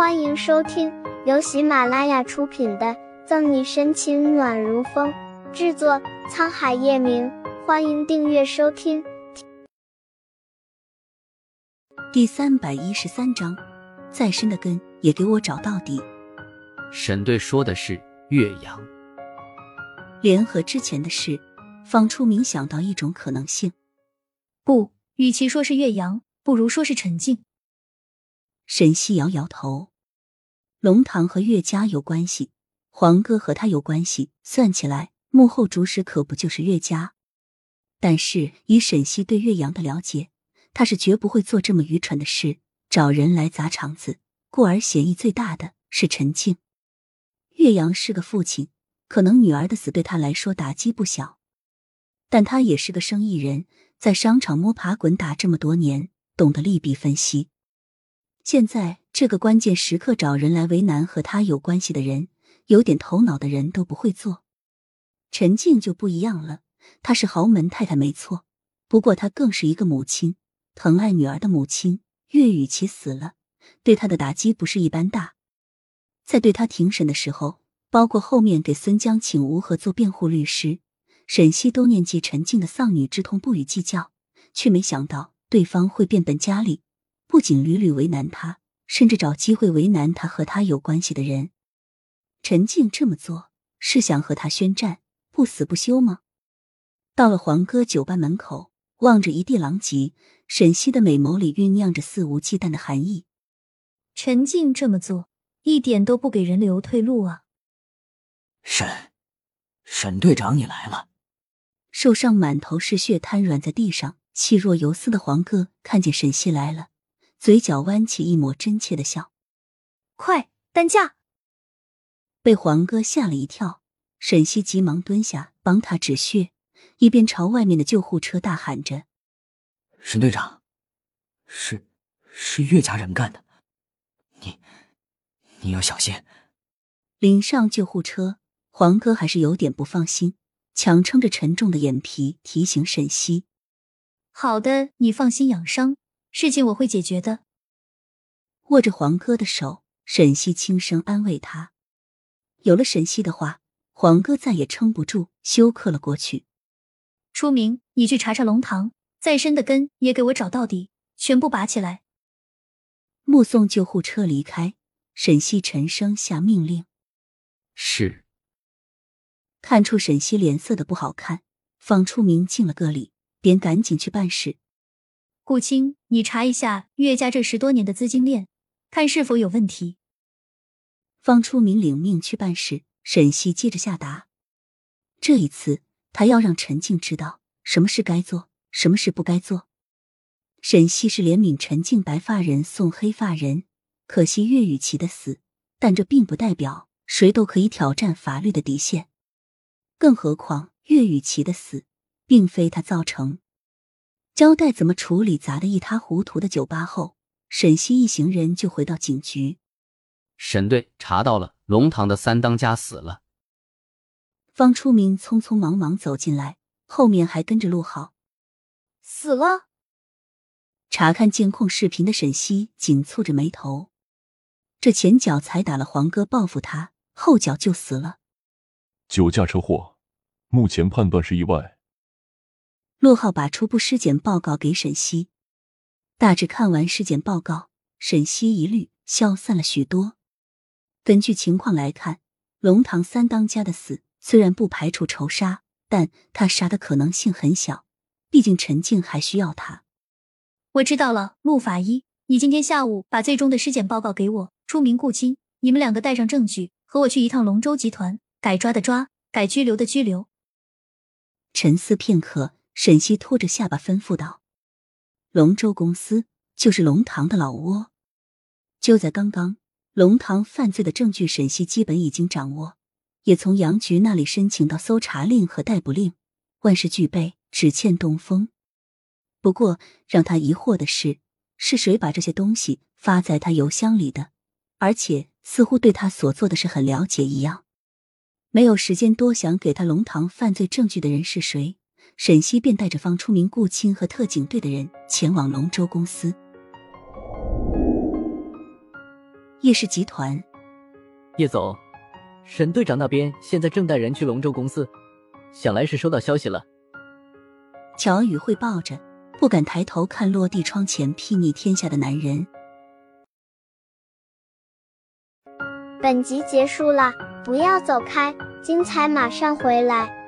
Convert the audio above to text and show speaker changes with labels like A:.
A: 欢迎收听由喜马拉雅出品的《赠你深情暖如风》，制作沧海夜明。欢迎订阅收听。
B: 第三百一十三章，再深的根也给我找到底。
C: 沈队说的是岳阳。
B: 联合之前的事，方初明想到一种可能性。
D: 不，与其说是岳阳，不如说是陈静。
B: 沈西摇摇头，龙堂和岳家有关系，黄哥和他有关系，算起来幕后主使可不就是岳家？但是以沈西对岳阳的了解，他是绝不会做这么愚蠢的事，找人来砸场子。故而嫌疑最大的是陈静。岳阳是个父亲，可能女儿的死对他来说打击不小，但他也是个生意人，在商场摸爬滚打这么多年，懂得利弊分析。现在这个关键时刻找人来为难和他有关系的人，有点头脑的人都不会做。陈静就不一样了，她是豪门太太没错，不过她更是一个母亲，疼爱女儿的母亲。岳雨琪死了，对她的打击不是一般大。在对她庭审的时候，包括后面给孙江请吴和做辩护律师，沈西都念及陈静的丧女之痛，不予计较，却没想到对方会变本加厉。不仅屡屡为难他，甚至找机会为难他和他有关系的人。陈静这么做是想和他宣战，不死不休吗？到了黄哥酒吧门口，望着一地狼藉，沈西的美眸里酝酿着肆无忌惮的寒意。
D: 陈静这么做一点都不给人留退路啊！
E: 沈，沈队长，你来了。
B: 受伤满头是血，瘫软在地上，气若游丝的黄哥看见沈西来了。嘴角弯起一抹真切的笑，
D: 快担架！
B: 被黄哥吓了一跳，沈西急忙蹲下帮他止血，一边朝外面的救护车大喊着：“
E: 沈队长，是是岳家人干的，你你要小心。”
B: 领上救护车，黄哥还是有点不放心，强撑着沉重的眼皮提醒沈西：“
D: 好的，你放心养伤。”事情我会解决的。
B: 握着黄哥的手，沈西轻声安慰他。有了沈西的话，黄哥再也撑不住，休克了过去。
D: 初明，你去查查龙堂，再深的根也给我找到底，全部拔起来。
B: 目送救护车离开，沈西沉声下命令：“
C: 是。”
B: 看出沈西脸色的不好看，方初明敬了个礼，便赶紧去办事。
D: 顾青，你查一下岳家这十多年的资金链，看是否有问题。
B: 方初明领命去办事，沈西接着下达。这一次，他要让陈静知道什么事该做，什么事不该做。沈西是怜悯陈静白发人送黑发人，可惜岳雨琪的死，但这并不代表谁都可以挑战法律的底线。更何况岳雨琪的死，并非他造成。交代怎么处理砸得一塌糊涂的酒吧后，沈西一行人就回到警局。
C: 沈队查到了，龙堂的三当家死了。
B: 方初明匆匆忙忙走进来，后面还跟着陆浩。
D: 死了。
B: 查看监控视频的沈西紧蹙着眉头，这前脚才打了黄哥报复他，后脚就死了。
F: 酒驾车祸，目前判断是意外。
B: 陆浩把初步尸检报告给沈西，大致看完尸检报告，沈西疑虑消散了许多。根据情况来看，龙堂三当家的死虽然不排除仇杀，但他杀的可能性很小，毕竟陈静还需要他。
D: 我知道了，陆法医，你今天下午把最终的尸检报告给我。出名顾青，你们两个带上证据，和我去一趟龙舟集团，该抓的抓，该拘留的拘留。
B: 沉思片刻。沈西拖着下巴吩咐道：“龙舟公司就是龙堂的老窝。就在刚刚，龙堂犯罪的证据，沈西基本已经掌握，也从杨局那里申请到搜查令和逮捕令，万事俱备，只欠东风。不过让他疑惑的是，是谁把这些东西发在他邮箱里的？而且似乎对他所做的事很了解一样。没有时间多想给他龙堂犯罪证据的人是谁。”沈西便带着方初明、顾青和特警队的人前往龙舟公司。叶氏集团。
G: 叶总，沈队长那边现在正带人去龙舟公司，想来是收到消息了。
B: 乔宇汇报着，不敢抬头看落地窗前睥睨天下的男人。
A: 本集结束了，不要走开，精彩马上回来。